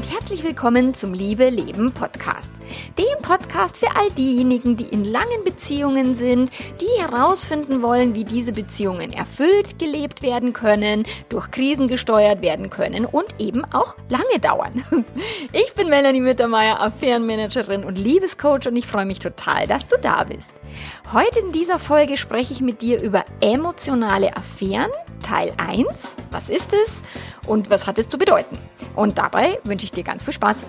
und herzlich willkommen zum Liebe Leben Podcast. Dem Podcast für all diejenigen, die in langen Beziehungen sind, die herausfinden wollen, wie diese Beziehungen erfüllt gelebt werden können, durch Krisen gesteuert werden können und eben auch lange dauern. Ich bin Melanie Mittermeier, Affärenmanagerin und Liebescoach und ich freue mich total, dass du da bist. Heute in dieser Folge spreche ich mit dir über emotionale Affären, Teil 1. Was ist es und was hat es zu bedeuten? Und dabei wünsche ich dir ganz viel Spaß.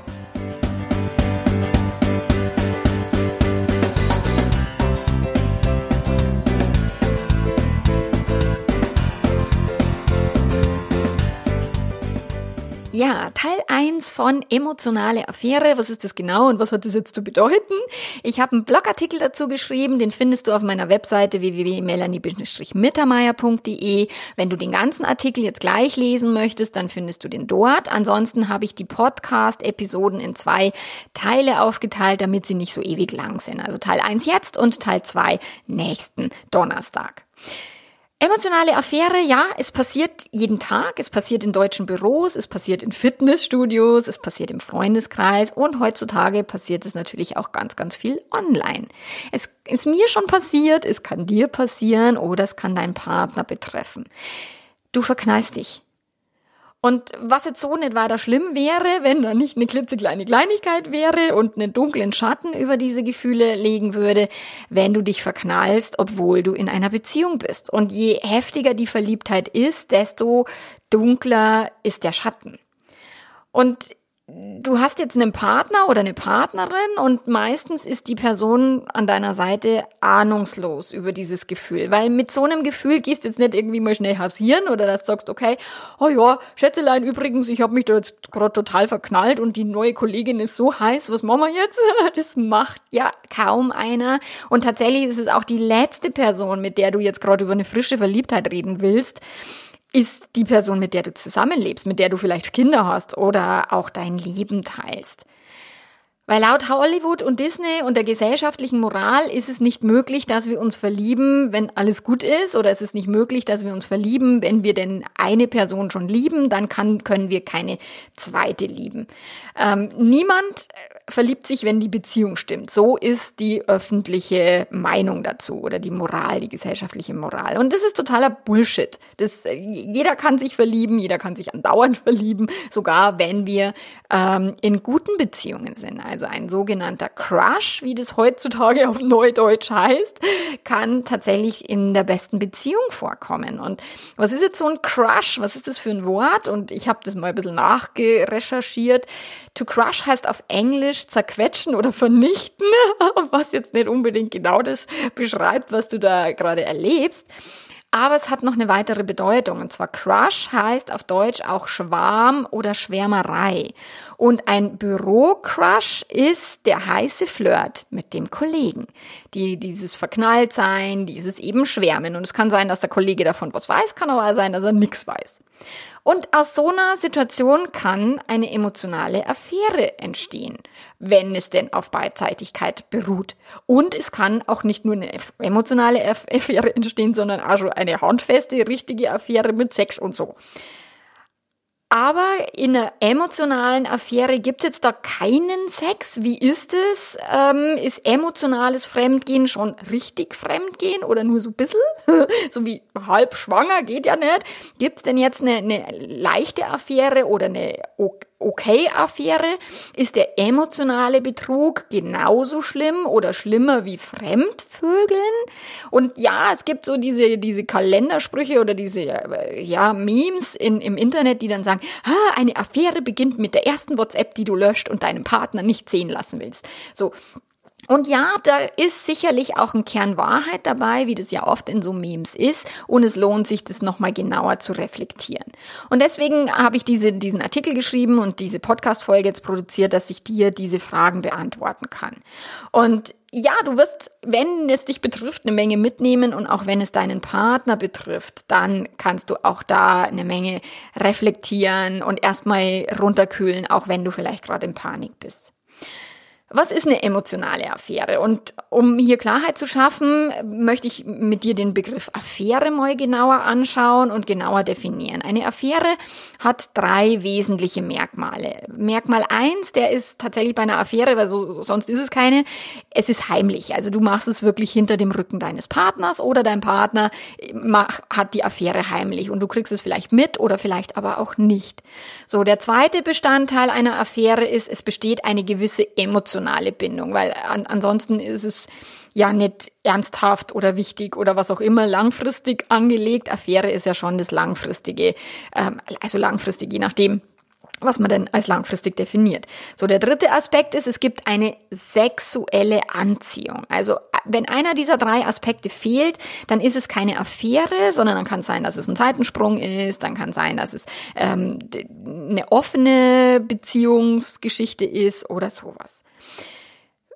Ja, Teil 1 von emotionale Affäre. Was ist das genau und was hat das jetzt zu bedeuten? Ich habe einen Blogartikel dazu geschrieben, den findest du auf meiner Webseite www.melanie-mittermeier.de. Wenn du den ganzen Artikel jetzt gleich lesen möchtest, dann findest du den dort. Ansonsten habe ich die Podcast-Episoden in zwei Teile aufgeteilt, damit sie nicht so ewig lang sind. Also Teil 1 jetzt und Teil 2 nächsten Donnerstag. Emotionale Affäre, ja, es passiert jeden Tag, es passiert in deutschen Büros, es passiert in Fitnessstudios, es passiert im Freundeskreis und heutzutage passiert es natürlich auch ganz, ganz viel online. Es ist mir schon passiert, es kann dir passieren oder es kann deinen Partner betreffen. Du verknallst dich. Und was jetzt so nicht weiter schlimm wäre, wenn da nicht eine klitzekleine Kleinigkeit wäre und einen dunklen Schatten über diese Gefühle legen würde, wenn du dich verknallst, obwohl du in einer Beziehung bist. Und je heftiger die Verliebtheit ist, desto dunkler ist der Schatten. Und du hast jetzt einen Partner oder eine Partnerin und meistens ist die Person an deiner Seite ahnungslos über dieses Gefühl, weil mit so einem Gefühl gehst du jetzt nicht irgendwie mal schnell hausieren oder dass du sagst, okay, oh ja, Schätzelein, übrigens, ich habe mich da jetzt gerade total verknallt und die neue Kollegin ist so heiß, was machen wir jetzt? Das macht ja kaum einer und tatsächlich ist es auch die letzte Person, mit der du jetzt gerade über eine frische Verliebtheit reden willst ist die Person, mit der du zusammenlebst, mit der du vielleicht Kinder hast oder auch dein Leben teilst. Weil laut Hollywood und Disney und der gesellschaftlichen Moral ist es nicht möglich, dass wir uns verlieben, wenn alles gut ist, oder es ist nicht möglich, dass wir uns verlieben, wenn wir denn eine Person schon lieben, dann kann, können wir keine zweite lieben. Ähm, niemand verliebt sich, wenn die Beziehung stimmt. So ist die öffentliche Meinung dazu oder die Moral, die gesellschaftliche Moral. Und das ist totaler Bullshit. Das, jeder kann sich verlieben, jeder kann sich andauernd verlieben, sogar wenn wir ähm, in guten Beziehungen sind. Also ein sogenannter Crush, wie das heutzutage auf Neudeutsch heißt, kann tatsächlich in der besten Beziehung vorkommen. Und was ist jetzt so ein Crush? Was ist das für ein Wort? Und ich habe das mal ein bisschen nachgerecherchiert. To crush heißt auf Englisch zerquetschen oder vernichten, was jetzt nicht unbedingt genau das beschreibt, was du da gerade erlebst. Aber es hat noch eine weitere Bedeutung. Und zwar Crush heißt auf Deutsch auch Schwarm oder Schwärmerei. Und ein Büro-Crush ist der heiße Flirt mit dem Kollegen. Die, dieses Verknalltsein, dieses eben Schwärmen. Und es kann sein, dass der Kollege davon was weiß, kann aber sein, dass er nichts weiß. Und aus so einer Situation kann eine emotionale Affäre entstehen, wenn es denn auf Beidseitigkeit beruht. Und es kann auch nicht nur eine emotionale Affäre entstehen, sondern auch schon eine handfeste, richtige Affäre mit Sex und so. Aber in einer emotionalen Affäre gibt es jetzt da keinen Sex. Wie ist es? Ähm, ist emotionales Fremdgehen schon richtig Fremdgehen oder nur so ein bisschen? so wie halb schwanger geht ja nicht. Gibt es denn jetzt eine, eine leichte Affäre oder eine Okay-Affäre? Ist der emotionale Betrug genauso schlimm oder schlimmer wie Fremdvögeln? Und ja, es gibt so diese, diese Kalendersprüche oder diese ja, Memes in, im Internet, die dann sagen, ah, eine Affäre beginnt mit der ersten WhatsApp, die du löscht und deinem Partner nicht sehen lassen willst. So, und ja, da ist sicherlich auch ein Kern Wahrheit dabei, wie das ja oft in so Memes ist. Und es lohnt sich, das nochmal genauer zu reflektieren. Und deswegen habe ich diese, diesen Artikel geschrieben und diese Podcast-Folge jetzt produziert, dass ich dir diese Fragen beantworten kann. Und ja, du wirst, wenn es dich betrifft, eine Menge mitnehmen und auch wenn es deinen Partner betrifft, dann kannst du auch da eine Menge reflektieren und erstmal runterkühlen, auch wenn du vielleicht gerade in Panik bist. Was ist eine emotionale Affäre? Und um hier Klarheit zu schaffen, möchte ich mit dir den Begriff Affäre mal genauer anschauen und genauer definieren. Eine Affäre hat drei wesentliche Merkmale. Merkmal eins, der ist tatsächlich bei einer Affäre, weil so, sonst ist es keine, es ist heimlich. Also du machst es wirklich hinter dem Rücken deines Partners oder dein Partner hat die Affäre heimlich und du kriegst es vielleicht mit oder vielleicht aber auch nicht. So, der zweite Bestandteil einer Affäre ist, es besteht eine gewisse emotionale emotionale Bindung, weil an, ansonsten ist es ja nicht ernsthaft oder wichtig oder was auch immer langfristig angelegt. Affäre ist ja schon das langfristige, ähm, also langfristig, je nachdem, was man denn als langfristig definiert. So, der dritte Aspekt ist, es gibt eine sexuelle Anziehung. Also, wenn einer dieser drei Aspekte fehlt, dann ist es keine Affäre, sondern dann kann es sein, dass es ein Zeitensprung ist, dann kann sein, dass es ähm, eine offene Beziehungsgeschichte ist oder sowas.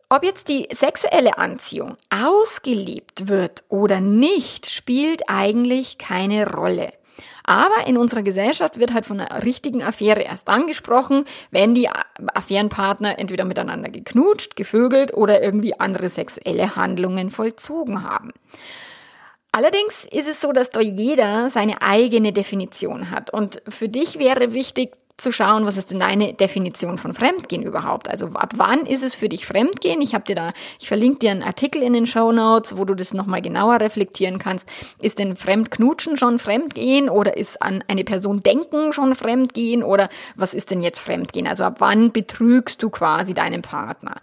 Ob jetzt die sexuelle Anziehung ausgelebt wird oder nicht, spielt eigentlich keine Rolle. Aber in unserer Gesellschaft wird halt von einer richtigen Affäre erst angesprochen, wenn die Affärenpartner entweder miteinander geknutscht, gevögelt oder irgendwie andere sexuelle Handlungen vollzogen haben. Allerdings ist es so, dass da jeder seine eigene Definition hat. Und für dich wäre wichtig zu schauen, was ist denn deine Definition von Fremdgehen überhaupt? Also ab wann ist es für dich Fremdgehen? Ich habe dir da, ich verlinke dir einen Artikel in den Show Notes, wo du das nochmal genauer reflektieren kannst. Ist denn Fremdknutschen schon Fremdgehen oder ist an eine Person denken schon Fremdgehen oder was ist denn jetzt Fremdgehen? Also ab wann betrügst du quasi deinen Partner?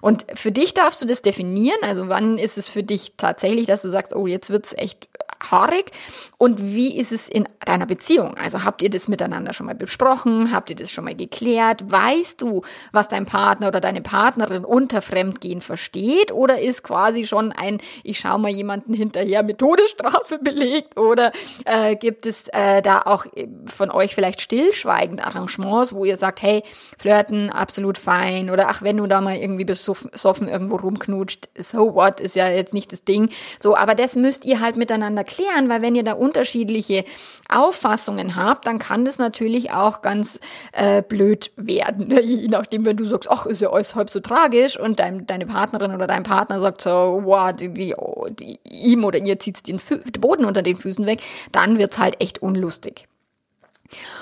Und für dich darfst du das definieren. Also wann ist es für dich tatsächlich, dass du sagst, oh, jetzt wird's echt haarig? Und wie ist es in deiner Beziehung? Also habt ihr das miteinander schon mal besprochen? Habt ihr das schon mal geklärt? Weißt du, was dein Partner oder deine Partnerin unter Fremdgehen versteht? Oder ist quasi schon ein, ich schau mal jemanden hinterher mit Todesstrafe belegt? Oder äh, gibt es äh, da auch äh, von euch vielleicht stillschweigend Arrangements, wo ihr sagt, hey, flirten, absolut fein. Oder ach, wenn du da mal irgendwie besoffen irgendwo rumknutscht, so what, ist ja jetzt nicht das Ding. So, aber das müsst ihr halt miteinander klären, weil wenn ihr da unterschiedliche Auffassungen habt, dann kann das natürlich auch ganz äh, blöd werden. Je nachdem, wenn du sagst, ach, ist ja alles halb so tragisch und dein, deine Partnerin oder dein Partner sagt so, wow, die, die, die, ihm oder ihr zieht den, den Boden unter den Füßen weg, dann wird's halt echt unlustig.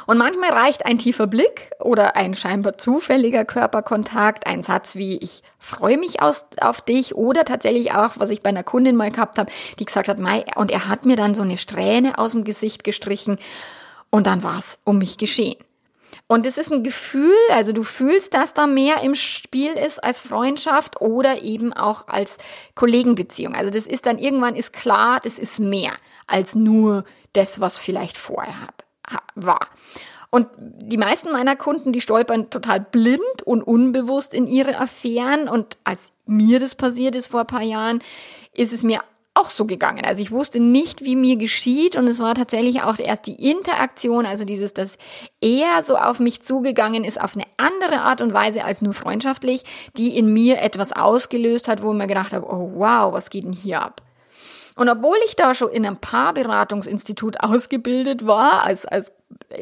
Und manchmal reicht ein tiefer Blick oder ein scheinbar zufälliger Körperkontakt, ein Satz wie ich freue mich aus, auf dich oder tatsächlich auch, was ich bei einer Kundin mal gehabt habe, die gesagt hat, Mai, und er hat mir dann so eine Strähne aus dem Gesicht gestrichen und dann war es um mich geschehen. Und es ist ein Gefühl, also du fühlst, dass da mehr im Spiel ist als Freundschaft oder eben auch als Kollegenbeziehung. Also das ist dann irgendwann ist klar, das ist mehr als nur das, was vielleicht vorher hat war. Und die meisten meiner Kunden, die stolpern total blind und unbewusst in ihre Affären. Und als mir das passiert ist vor ein paar Jahren, ist es mir auch so gegangen. Also ich wusste nicht, wie mir geschieht und es war tatsächlich auch erst die Interaktion, also dieses, dass er so auf mich zugegangen ist auf eine andere Art und Weise als nur freundschaftlich, die in mir etwas ausgelöst hat, wo ich mir gedacht habe, oh wow, was geht denn hier ab? Und obwohl ich da schon in einem Paarberatungsinstitut ausgebildet war, als, als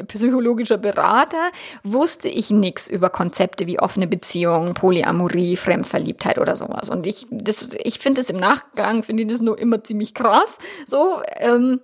psychologischer Berater, wusste ich nichts über Konzepte wie offene Beziehungen, Polyamorie, Fremdverliebtheit oder sowas. Und ich, das, ich finde es im Nachgang, finde ich das nur immer ziemlich krass. So, ähm,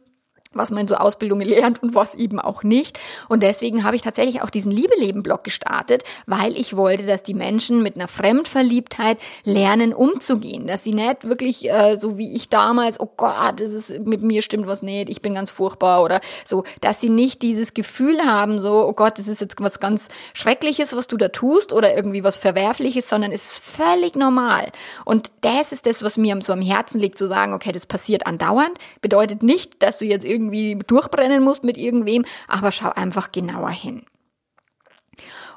was man in so Ausbildungen lernt und was eben auch nicht. Und deswegen habe ich tatsächlich auch diesen Liebeleben-Blog gestartet, weil ich wollte, dass die Menschen mit einer Fremdverliebtheit lernen umzugehen. Dass sie nicht wirklich äh, so wie ich damals, oh Gott, das ist, mit mir stimmt was nicht, ich bin ganz furchtbar oder so, dass sie nicht dieses Gefühl haben, so, oh Gott, das ist jetzt was ganz Schreckliches, was du da tust oder irgendwie was Verwerfliches, sondern es ist völlig normal. Und das ist das, was mir so am Herzen liegt, zu sagen, okay, das passiert andauernd, bedeutet nicht, dass du jetzt irgendwie irgendwie durchbrennen musst mit irgendwem, aber schau einfach genauer hin.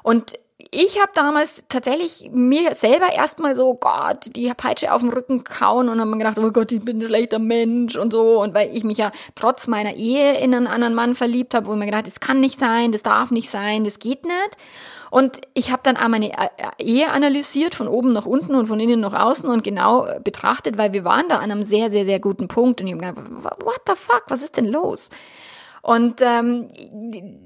Und ich habe damals tatsächlich mir selber erstmal so, Gott, die Peitsche auf den Rücken kauen und habe mir gedacht, oh Gott, ich bin ein schlechter Mensch und so. Und weil ich mich ja trotz meiner Ehe in einen anderen Mann verliebt habe, wo ich mir gedacht, das kann nicht sein, das darf nicht sein, das geht nicht. Und ich habe dann auch meine äh, Ehe analysiert, von oben nach unten und von innen nach außen und genau äh, betrachtet, weil wir waren da an einem sehr, sehr, sehr guten Punkt. Und ich habe gedacht, what the fuck, was ist denn los? Und ähm,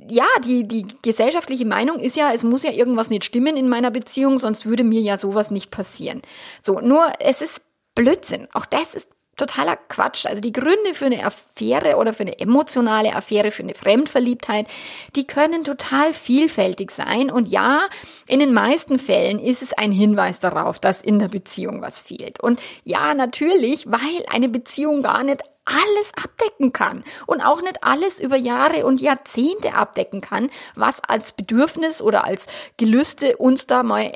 ja, die, die gesellschaftliche Meinung ist ja, es muss ja irgendwas nicht stimmen in meiner Beziehung, sonst würde mir ja sowas nicht passieren. So, nur es ist Blödsinn. Auch das ist totaler Quatsch. Also die Gründe für eine Affäre oder für eine emotionale Affäre, für eine Fremdverliebtheit, die können total vielfältig sein. Und ja, in den meisten Fällen ist es ein Hinweis darauf, dass in der Beziehung was fehlt. Und ja, natürlich, weil eine Beziehung gar nicht alles abdecken kann und auch nicht alles über Jahre und Jahrzehnte abdecken kann, was als Bedürfnis oder als Gelüste uns da mal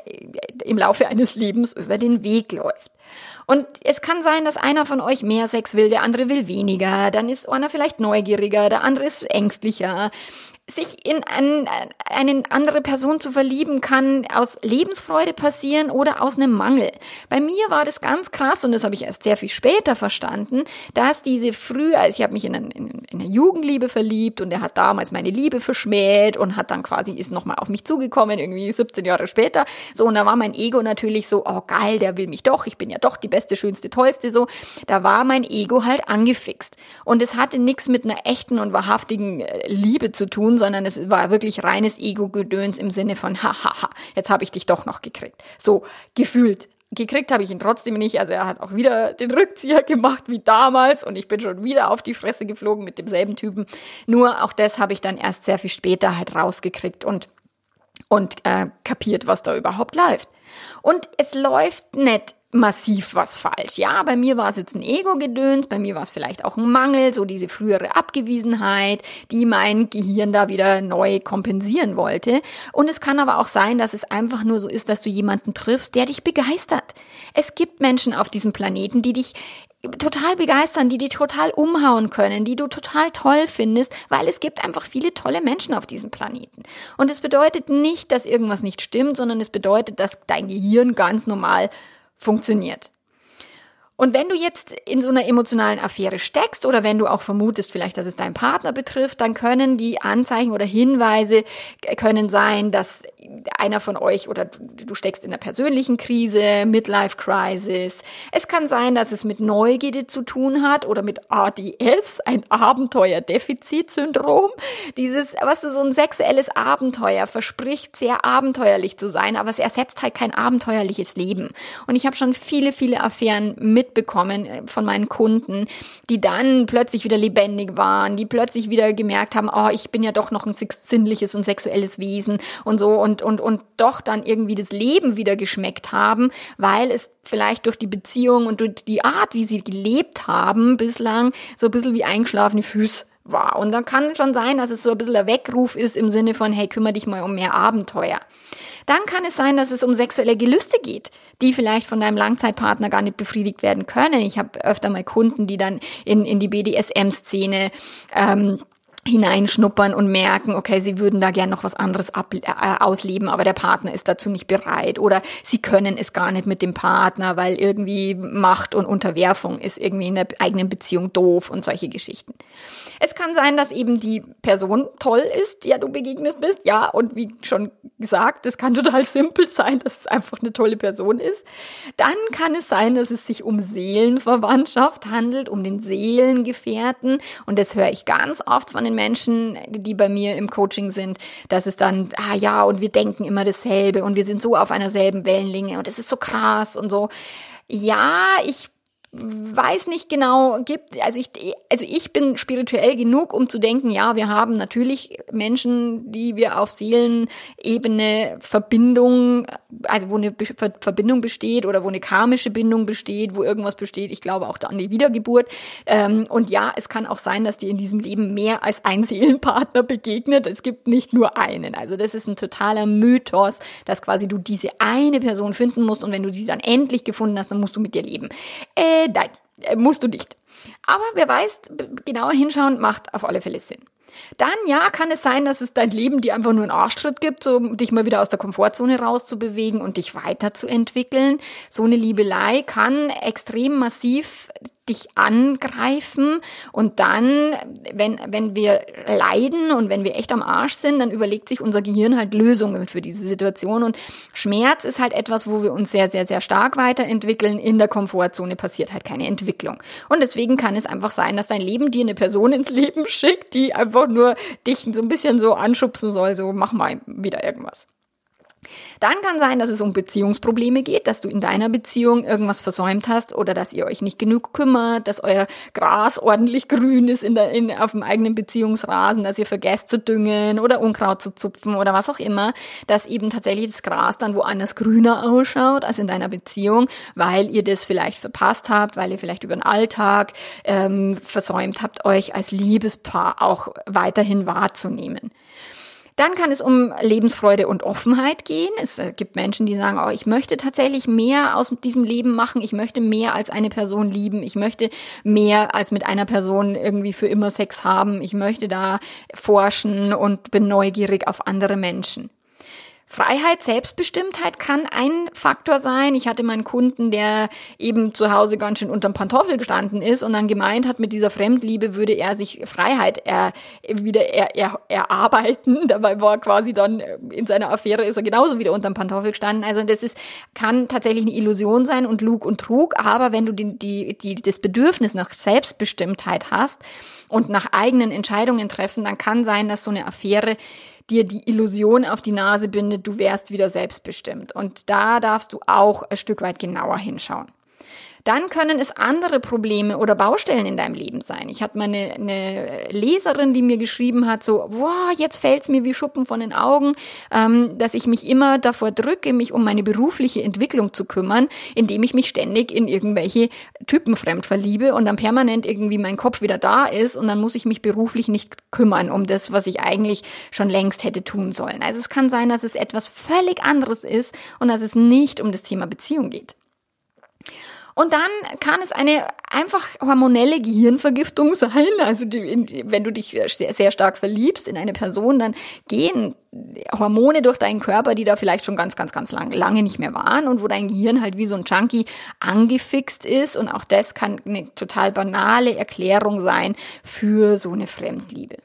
im Laufe eines Lebens über den Weg läuft. Und es kann sein, dass einer von euch mehr Sex will, der andere will weniger. Dann ist einer vielleicht neugieriger, der andere ist ängstlicher sich in ein, eine andere Person zu verlieben, kann aus Lebensfreude passieren oder aus einem Mangel. Bei mir war das ganz krass und das habe ich erst sehr viel später verstanden, dass diese früher, also ich habe mich in, ein, in, in, eine Jugendliebe verliebt und er hat damals meine Liebe verschmäht und hat dann quasi ist nochmal auf mich zugekommen, irgendwie 17 Jahre später. So, und da war mein Ego natürlich so, oh geil, der will mich doch, ich bin ja doch die beste, schönste, tollste, so. Da war mein Ego halt angefixt. Und es hatte nichts mit einer echten und wahrhaftigen äh, Liebe zu tun, sondern es war wirklich reines Ego-Gedöns im Sinne von, hahaha, jetzt habe ich dich doch noch gekriegt. So gefühlt. Gekriegt habe ich ihn trotzdem nicht. Also er hat auch wieder den Rückzieher gemacht wie damals und ich bin schon wieder auf die Fresse geflogen mit demselben Typen. Nur auch das habe ich dann erst sehr viel später halt rausgekriegt und und äh, kapiert, was da überhaupt läuft. Und es läuft nicht massiv was falsch. Ja, bei mir war es jetzt ein Ego-Gedöns, bei mir war es vielleicht auch ein Mangel, so diese frühere Abgewiesenheit, die mein Gehirn da wieder neu kompensieren wollte. Und es kann aber auch sein, dass es einfach nur so ist, dass du jemanden triffst, der dich begeistert. Es gibt Menschen auf diesem Planeten, die dich total begeistern, die dich total umhauen können, die du total toll findest, weil es gibt einfach viele tolle Menschen auf diesem Planeten. Und es bedeutet nicht, dass irgendwas nicht stimmt, sondern es bedeutet, dass dein Gehirn ganz normal funktioniert. Und wenn du jetzt in so einer emotionalen Affäre steckst oder wenn du auch vermutest vielleicht, dass es deinen Partner betrifft, dann können die Anzeichen oder Hinweise können sein, dass einer von euch oder du steckst in einer persönlichen Krise, Midlife Crisis. Es kann sein, dass es mit Neugierde zu tun hat oder mit ADS, ein Abenteuerdefizitsyndrom. Dieses, was du, so ein sexuelles Abenteuer verspricht sehr abenteuerlich zu sein, aber es ersetzt halt kein abenteuerliches Leben. Und ich habe schon viele, viele Affären mitbekommen äh, von meinen Kunden, die dann plötzlich wieder lebendig waren, die plötzlich wieder gemerkt haben, oh, ich bin ja doch noch ein sinnliches und sexuelles Wesen und so und und, und doch dann irgendwie das Leben wieder geschmeckt haben, weil es vielleicht durch die Beziehung und durch die Art, wie sie gelebt haben bislang, so ein bisschen wie eingeschlafene Füße war. Und dann kann schon sein, dass es so ein bisschen ein Weckruf ist im Sinne von, hey, kümmere dich mal um mehr Abenteuer. Dann kann es sein, dass es um sexuelle Gelüste geht, die vielleicht von deinem Langzeitpartner gar nicht befriedigt werden können. Ich habe öfter mal Kunden, die dann in, in die BDSM-Szene ähm, hineinschnuppern und merken, okay, sie würden da gern noch was anderes ab, äh, ausleben, aber der Partner ist dazu nicht bereit oder sie können es gar nicht mit dem Partner, weil irgendwie Macht und Unterwerfung ist irgendwie in der eigenen Beziehung doof und solche Geschichten. Es kann sein, dass eben die Person toll ist, der du begegnet bist, ja, und wie schon gesagt, es kann total simpel sein, dass es einfach eine tolle Person ist. Dann kann es sein, dass es sich um Seelenverwandtschaft handelt, um den Seelengefährten und das höre ich ganz oft von den den Menschen, die bei mir im Coaching sind, dass es dann, ah ja, und wir denken immer dasselbe und wir sind so auf einer selben Wellenlänge und es ist so krass und so. Ja, ich weiß nicht genau, gibt, also ich, also ich bin spirituell genug, um zu denken, ja, wir haben natürlich Menschen, die wir auf Seelenebene Verbindung, also wo eine Verbindung besteht oder wo eine karmische Bindung besteht, wo irgendwas besteht. Ich glaube auch da an die Wiedergeburt. Ähm, und ja, es kann auch sein, dass dir in diesem Leben mehr als ein Seelenpartner begegnet. Es gibt nicht nur einen. Also das ist ein totaler Mythos, dass quasi du diese eine Person finden musst und wenn du sie dann endlich gefunden hast, dann musst du mit dir leben. Äh, äh, nein, äh, musst du nicht. Aber wer weiß, genauer hinschauen macht auf alle Fälle Sinn. Dann, ja, kann es sein, dass es dein Leben dir einfach nur einen Arschtritt gibt, so, um dich mal wieder aus der Komfortzone rauszubewegen und dich weiterzuentwickeln. So eine Liebelei kann extrem massiv dich angreifen und dann, wenn, wenn wir leiden und wenn wir echt am Arsch sind, dann überlegt sich unser Gehirn halt Lösungen für diese Situation und Schmerz ist halt etwas, wo wir uns sehr, sehr, sehr stark weiterentwickeln. In der Komfortzone passiert halt keine Entwicklung. Und deswegen kann es einfach sein, dass dein Leben dir eine Person ins Leben schickt, die einfach nur dich so ein bisschen so anschubsen soll, so mach mal wieder irgendwas. Dann kann sein, dass es um Beziehungsprobleme geht, dass du in deiner Beziehung irgendwas versäumt hast oder dass ihr euch nicht genug kümmert, dass euer Gras ordentlich grün ist in der, in, auf dem eigenen Beziehungsrasen, dass ihr vergesst zu düngen oder Unkraut zu zupfen oder was auch immer, dass eben tatsächlich das Gras dann woanders grüner ausschaut als in deiner Beziehung, weil ihr das vielleicht verpasst habt, weil ihr vielleicht über den Alltag ähm, versäumt habt, euch als Liebespaar auch weiterhin wahrzunehmen. Dann kann es um Lebensfreude und Offenheit gehen. Es äh, gibt Menschen, die sagen, oh, ich möchte tatsächlich mehr aus diesem Leben machen. Ich möchte mehr als eine Person lieben. Ich möchte mehr als mit einer Person irgendwie für immer Sex haben. Ich möchte da forschen und bin neugierig auf andere Menschen. Freiheit, Selbstbestimmtheit kann ein Faktor sein. Ich hatte meinen Kunden, der eben zu Hause ganz schön unterm Pantoffel gestanden ist und dann gemeint hat, mit dieser Fremdliebe würde er sich Freiheit er, wieder er, er, erarbeiten. Dabei war quasi dann äh, in seiner Affäre ist er genauso wieder unterm Pantoffel gestanden. Also das ist, kann tatsächlich eine Illusion sein und Lug und Trug. Aber wenn du die, die, die, das Bedürfnis nach Selbstbestimmtheit hast und nach eigenen Entscheidungen treffen, dann kann sein, dass so eine Affäre dir die Illusion auf die Nase bindet, du wärst wieder selbstbestimmt. Und da darfst du auch ein Stück weit genauer hinschauen. Dann können es andere Probleme oder Baustellen in deinem Leben sein. Ich hatte mal eine, eine Leserin, die mir geschrieben hat, so, boah, jetzt fällt's mir wie Schuppen von den Augen, ähm, dass ich mich immer davor drücke, mich um meine berufliche Entwicklung zu kümmern, indem ich mich ständig in irgendwelche Typen fremd verliebe und dann permanent irgendwie mein Kopf wieder da ist und dann muss ich mich beruflich nicht kümmern um das, was ich eigentlich schon längst hätte tun sollen. Also es kann sein, dass es etwas völlig anderes ist und dass es nicht um das Thema Beziehung geht. Und dann kann es eine einfach hormonelle Gehirnvergiftung sein. Also die, wenn du dich sehr, sehr stark verliebst in eine Person, dann gehen Hormone durch deinen Körper, die da vielleicht schon ganz, ganz, ganz lang, lange nicht mehr waren und wo dein Gehirn halt wie so ein Junkie angefixt ist. Und auch das kann eine total banale Erklärung sein für so eine Fremdliebe.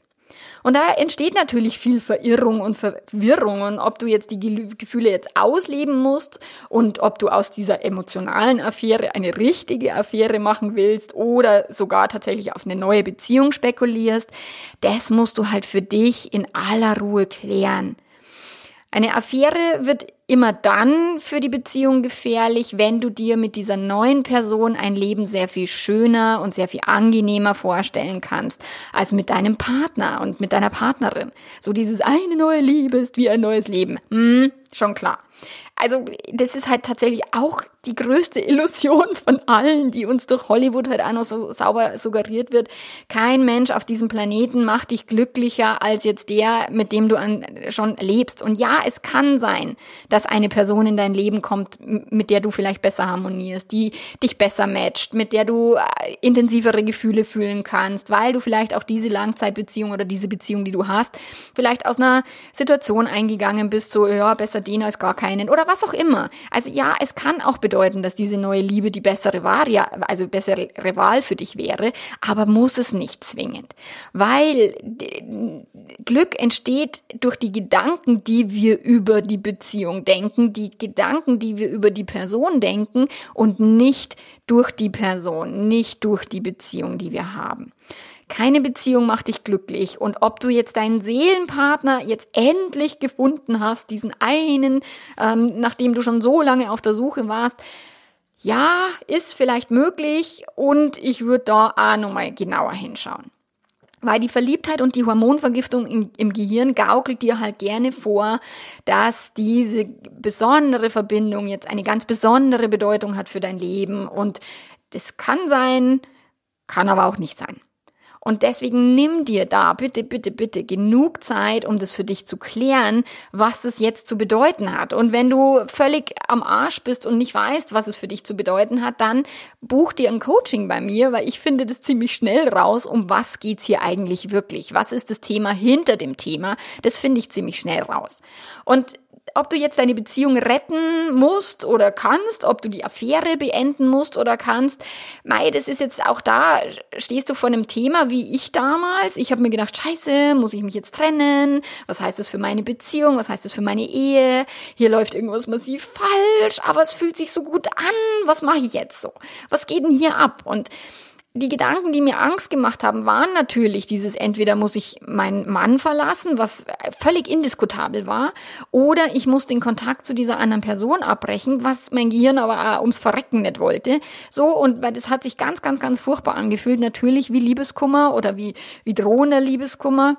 Und da entsteht natürlich viel Verirrung und Verwirrung und ob du jetzt die Gefühle jetzt ausleben musst und ob du aus dieser emotionalen Affäre eine richtige Affäre machen willst oder sogar tatsächlich auf eine neue Beziehung spekulierst, das musst du halt für dich in aller Ruhe klären. Eine Affäre wird immer dann für die Beziehung gefährlich, wenn du dir mit dieser neuen Person ein Leben sehr viel schöner und sehr viel angenehmer vorstellen kannst als mit deinem Partner und mit deiner Partnerin. So dieses eine neue Liebe ist wie ein neues Leben. Hm, schon klar. Also das ist halt tatsächlich auch die größte Illusion von allen, die uns durch Hollywood halt auch noch so sauber suggeriert wird. Kein Mensch auf diesem Planeten macht dich glücklicher als jetzt der, mit dem du an, schon lebst. Und ja, es kann sein, dass eine Person in dein Leben kommt, mit der du vielleicht besser harmonierst, die dich besser matcht, mit der du äh, intensivere Gefühle fühlen kannst, weil du vielleicht auch diese Langzeitbeziehung oder diese Beziehung, die du hast, vielleicht aus einer Situation eingegangen bist, so, ja, besser den als gar keinen oder was auch immer. Also ja, es kann auch bedeuten, bedeuten, dass diese neue Liebe die bessere Wahl, ja, also bessere Wahl für dich wäre, aber muss es nicht zwingend. Weil Glück entsteht durch die Gedanken, die wir über die Beziehung denken, die Gedanken, die wir über die Person denken und nicht durch die Person, nicht durch die Beziehung, die wir haben. Keine Beziehung macht dich glücklich. Und ob du jetzt deinen Seelenpartner jetzt endlich gefunden hast, diesen einen, ähm, nachdem du schon so lange auf der Suche warst, ja, ist vielleicht möglich und ich würde da auch nochmal genauer hinschauen. Weil die Verliebtheit und die Hormonvergiftung im, im, Gehirn gaukelt dir halt gerne vor, dass diese besondere Verbindung jetzt eine ganz besondere Bedeutung hat für dein Leben. Und das kann sein, kann aber auch nicht sein. Und deswegen nimm dir da bitte, bitte, bitte genug Zeit, um das für dich zu klären, was das jetzt zu bedeuten hat. Und wenn du völlig am Arsch bist und nicht weißt, was es für dich zu bedeuten hat, dann buch dir ein Coaching bei mir, weil ich finde das ziemlich schnell raus, um was geht's hier eigentlich wirklich? Was ist das Thema hinter dem Thema? Das finde ich ziemlich schnell raus. Und ob du jetzt deine Beziehung retten musst oder kannst, ob du die Affäre beenden musst oder kannst. Mei, das ist jetzt auch da, stehst du vor einem Thema wie ich damals. Ich habe mir gedacht, scheiße, muss ich mich jetzt trennen? Was heißt das für meine Beziehung? Was heißt das für meine Ehe? Hier läuft irgendwas massiv falsch, aber es fühlt sich so gut an. Was mache ich jetzt so? Was geht denn hier ab? Und die Gedanken, die mir Angst gemacht haben, waren natürlich dieses, entweder muss ich meinen Mann verlassen, was völlig indiskutabel war, oder ich muss den Kontakt zu dieser anderen Person abbrechen, was mein Gehirn aber ums Verrecken nicht wollte. So, und weil das hat sich ganz, ganz, ganz furchtbar angefühlt, natürlich wie Liebeskummer oder wie, wie drohender Liebeskummer.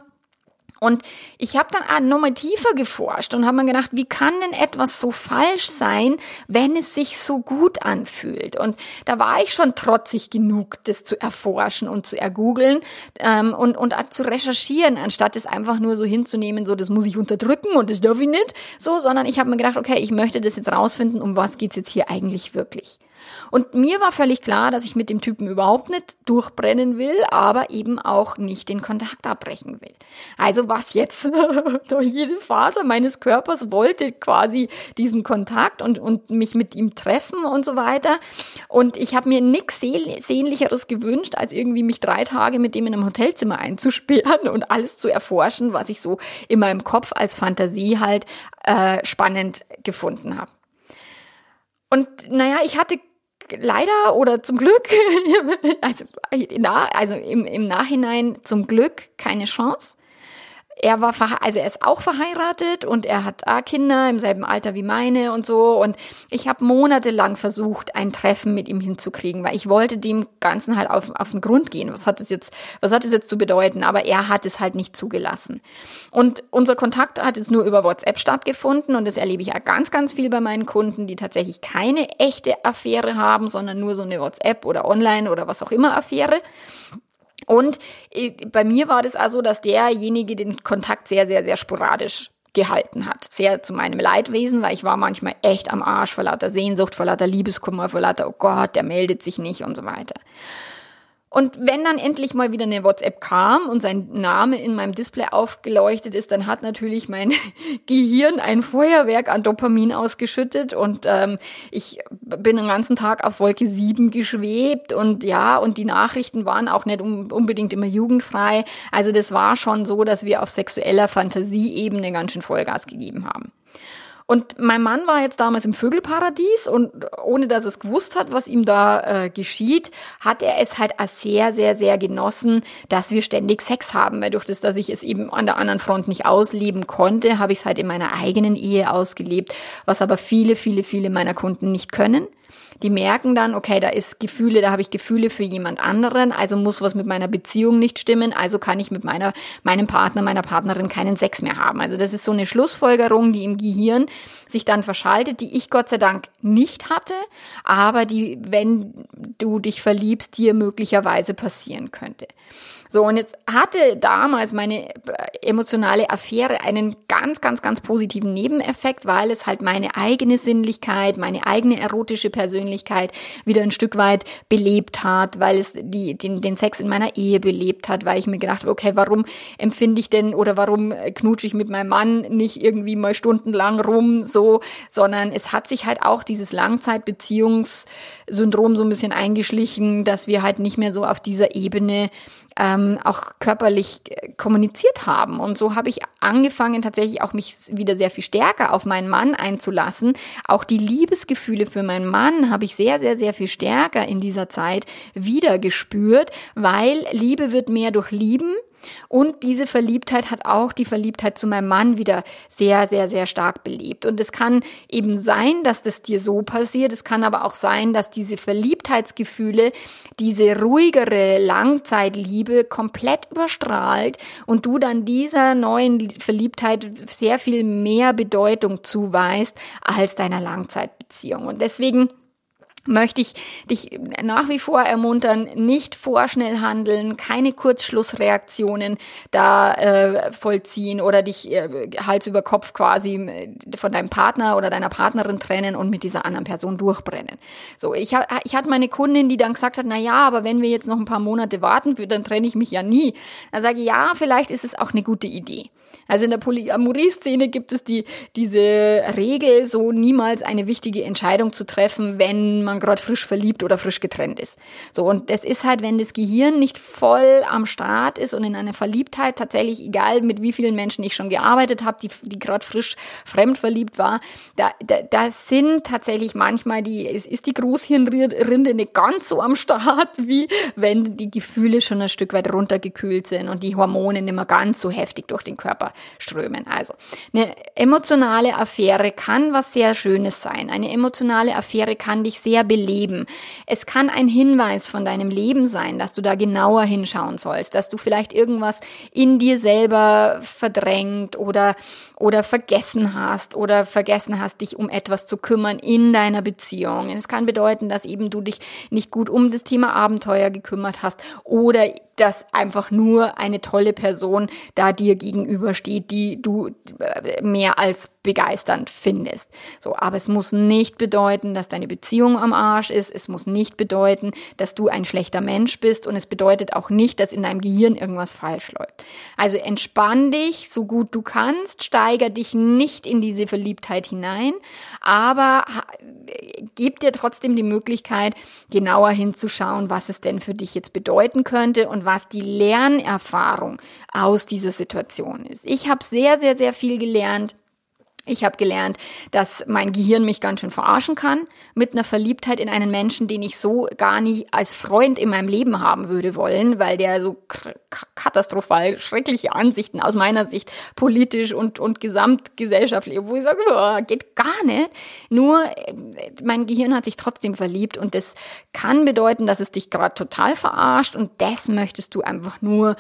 Und ich habe dann nochmal tiefer geforscht und habe mir gedacht, wie kann denn etwas so falsch sein, wenn es sich so gut anfühlt? Und da war ich schon trotzig genug, das zu erforschen und zu ergoogeln ähm, und, und zu recherchieren, anstatt es einfach nur so hinzunehmen, so das muss ich unterdrücken und das darf ich nicht, so, sondern ich habe mir gedacht, okay, ich möchte das jetzt rausfinden, um was geht's jetzt hier eigentlich wirklich. Und mir war völlig klar, dass ich mit dem Typen überhaupt nicht durchbrennen will, aber eben auch nicht den Kontakt abbrechen will. Also was jetzt? Doch jede Faser meines Körpers wollte quasi diesen Kontakt und, und mich mit ihm treffen und so weiter. Und ich habe mir nichts Sehnlicheres gewünscht, als irgendwie mich drei Tage mit dem in einem Hotelzimmer einzusperren und alles zu erforschen, was ich so in meinem Kopf als Fantasie halt äh, spannend gefunden habe. Und naja, ich hatte leider oder zum Glück, also, also im, im Nachhinein zum Glück keine Chance er war, also er ist auch verheiratet und er hat auch Kinder im selben Alter wie meine und so. Und ich habe monatelang versucht, ein Treffen mit ihm hinzukriegen, weil ich wollte dem Ganzen halt auf, auf den Grund gehen. Was hat es jetzt, was hat es jetzt zu bedeuten? Aber er hat es halt nicht zugelassen. Und unser Kontakt hat jetzt nur über WhatsApp stattgefunden und das erlebe ich ja ganz, ganz viel bei meinen Kunden, die tatsächlich keine echte Affäre haben, sondern nur so eine WhatsApp oder Online oder was auch immer Affäre. Und äh, bei mir war das also, dass derjenige den Kontakt sehr, sehr, sehr sporadisch gehalten hat. Sehr zu meinem Leidwesen, weil ich war manchmal echt am Arsch vor lauter Sehnsucht, vor lauter Liebeskummer, vor lauter, oh Gott, der meldet sich nicht und so weiter. Und wenn dann endlich mal wieder eine WhatsApp kam und sein Name in meinem Display aufgeleuchtet ist, dann hat natürlich mein Gehirn ein Feuerwerk an Dopamin ausgeschüttet und ähm, ich bin den ganzen Tag auf Wolke 7 geschwebt und ja, und die Nachrichten waren auch nicht unbedingt immer jugendfrei. Also das war schon so, dass wir auf sexueller Fantasieebene ganz schön Vollgas gegeben haben. Und mein Mann war jetzt damals im Vögelparadies und ohne dass es gewusst hat, was ihm da äh, geschieht, hat er es halt als sehr, sehr, sehr genossen, dass wir ständig Sex haben. Weil durch das, dass ich es eben an der anderen Front nicht ausleben konnte, habe ich es halt in meiner eigenen Ehe ausgelebt, was aber viele, viele, viele meiner Kunden nicht können. Die merken dann, okay, da ist Gefühle, da habe ich Gefühle für jemand anderen, also muss was mit meiner Beziehung nicht stimmen, also kann ich mit meiner, meinem Partner, meiner Partnerin keinen Sex mehr haben. Also das ist so eine Schlussfolgerung, die im Gehirn sich dann verschaltet, die ich Gott sei Dank nicht hatte, aber die, wenn du dich verliebst, dir möglicherweise passieren könnte. So, und jetzt hatte damals meine emotionale Affäre einen ganz, ganz, ganz positiven Nebeneffekt, weil es halt meine eigene Sinnlichkeit, meine eigene erotische Persönlichkeit wieder ein Stück weit belebt hat, weil es die, den, den Sex in meiner Ehe belebt hat, weil ich mir gedacht habe, okay, warum empfinde ich denn oder warum knutsche ich mit meinem Mann nicht irgendwie mal stundenlang rum, so, sondern es hat sich halt auch dieses Langzeitbeziehungssyndrom so ein bisschen eingeschlichen, dass wir halt nicht mehr so auf dieser Ebene ähm, auch körperlich äh, kommuniziert haben. Und so habe ich angefangen, tatsächlich auch mich wieder sehr viel stärker auf meinen Mann einzulassen. Auch die Liebesgefühle für meinen Mann habe ich sehr, sehr, sehr viel stärker in dieser Zeit wieder gespürt, weil Liebe wird mehr durch Lieben und diese Verliebtheit hat auch die Verliebtheit zu meinem Mann wieder sehr, sehr, sehr stark belebt. Und es kann eben sein, dass das dir so passiert. Es kann aber auch sein, dass diese Verliebtheitsgefühle, diese ruhigere Langzeitliebe komplett überstrahlt und du dann dieser neuen Verliebtheit sehr viel mehr Bedeutung zuweist als deiner Langzeitbeziehung. Und deswegen möchte ich dich nach wie vor ermuntern, nicht vorschnell handeln, keine Kurzschlussreaktionen da äh, vollziehen oder dich äh, Hals über Kopf quasi äh, von deinem Partner oder deiner Partnerin trennen und mit dieser anderen Person durchbrennen. So, ich, ich hatte meine Kundin, die dann gesagt hat, na ja, aber wenn wir jetzt noch ein paar Monate warten, dann trenne ich mich ja nie. Dann sage ich, ja, vielleicht ist es auch eine gute Idee. Also in der Polyamorie-Szene gibt es die, diese Regel, so niemals eine wichtige Entscheidung zu treffen, wenn man gerade frisch verliebt oder frisch getrennt ist. So, und das ist halt, wenn das Gehirn nicht voll am Start ist und in einer Verliebtheit tatsächlich, egal mit wie vielen Menschen ich schon gearbeitet habe, die, die gerade frisch fremd verliebt war, da, da, da sind tatsächlich manchmal die, es ist die Großhirnrinde nicht ganz so am Start, wie wenn die Gefühle schon ein Stück weit runtergekühlt sind und die Hormone nicht mehr ganz so heftig durch den Körper strömen. Also, eine emotionale Affäre kann was sehr Schönes sein. Eine emotionale Affäre kann dich sehr beleben. Es kann ein Hinweis von deinem Leben sein, dass du da genauer hinschauen sollst, dass du vielleicht irgendwas in dir selber verdrängt oder, oder vergessen hast oder vergessen hast, dich um etwas zu kümmern in deiner Beziehung. Es kann bedeuten, dass eben du dich nicht gut um das Thema Abenteuer gekümmert hast oder dass einfach nur eine tolle Person da dir gegenübersteht, die du äh, mehr als begeisternd findest. So, aber es muss nicht bedeuten, dass deine Beziehung am Arsch ist. Es muss nicht bedeuten, dass du ein schlechter Mensch bist und es bedeutet auch nicht, dass in deinem Gehirn irgendwas falsch läuft. Also entspann dich so gut du kannst, steiger dich nicht in diese Verliebtheit hinein, aber gib dir trotzdem die Möglichkeit, genauer hinzuschauen, was es denn für dich jetzt bedeuten könnte und was die Lernerfahrung aus dieser Situation ist. Ich habe sehr, sehr, sehr viel gelernt ich habe gelernt, dass mein Gehirn mich ganz schön verarschen kann mit einer Verliebtheit in einen Menschen, den ich so gar nie als Freund in meinem Leben haben würde wollen, weil der so katastrophal schreckliche Ansichten aus meiner Sicht politisch und, und gesamtgesellschaftlich, wo ich sage, oh, geht gar nicht. Nur äh, mein Gehirn hat sich trotzdem verliebt und das kann bedeuten, dass es dich gerade total verarscht und das möchtest du einfach nur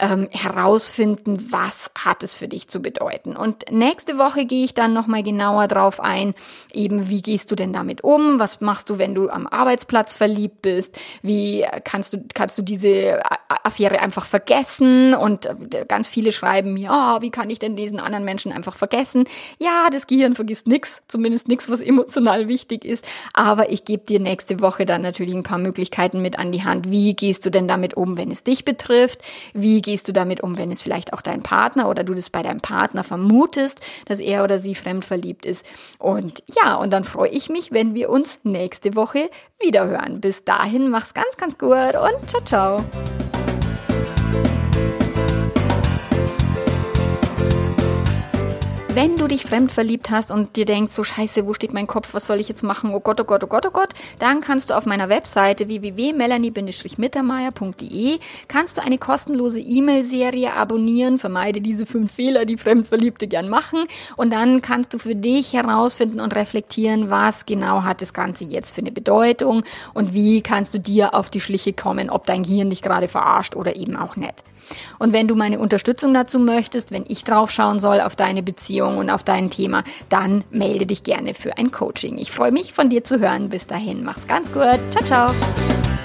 ähm, herausfinden, was hat es für dich zu bedeuten. Und nächste Woche gehe ich dann nochmal genauer drauf ein, eben wie gehst du denn damit um, was machst du, wenn du am Arbeitsplatz verliebt bist, wie kannst du, kannst du diese Affäre einfach vergessen? Und äh, ganz viele schreiben mir, oh, wie kann ich denn diesen anderen Menschen einfach vergessen? Ja, das Gehirn vergisst nichts, zumindest nichts, was emotional wichtig ist, aber ich gebe dir nächste Woche dann natürlich ein paar Möglichkeiten mit an die Hand, wie gehst du denn damit um, wenn es dich betrifft, wie gehst du damit um, wenn es vielleicht auch dein Partner oder du das bei deinem Partner vermutest, dass er oder sie fremdverliebt ist. Und ja, und dann freue ich mich, wenn wir uns nächste Woche wieder hören. Bis dahin, mach's ganz, ganz gut und ciao, ciao. Wenn du dich fremd verliebt hast und dir denkst, so scheiße, wo steht mein Kopf, was soll ich jetzt machen, oh Gott, oh Gott, oh Gott, oh Gott, dann kannst du auf meiner Webseite www.melanie-mittermeier.de kannst du eine kostenlose E-Mail-Serie abonnieren, vermeide diese fünf Fehler, die Fremdverliebte gern machen. Und dann kannst du für dich herausfinden und reflektieren, was genau hat das Ganze jetzt für eine Bedeutung und wie kannst du dir auf die Schliche kommen, ob dein Gehirn dich gerade verarscht oder eben auch nicht. Und wenn du meine Unterstützung dazu möchtest, wenn ich draufschauen soll auf deine Beziehung und auf dein Thema, dann melde dich gerne für ein Coaching. Ich freue mich, von dir zu hören. Bis dahin, mach's ganz gut. Ciao, ciao.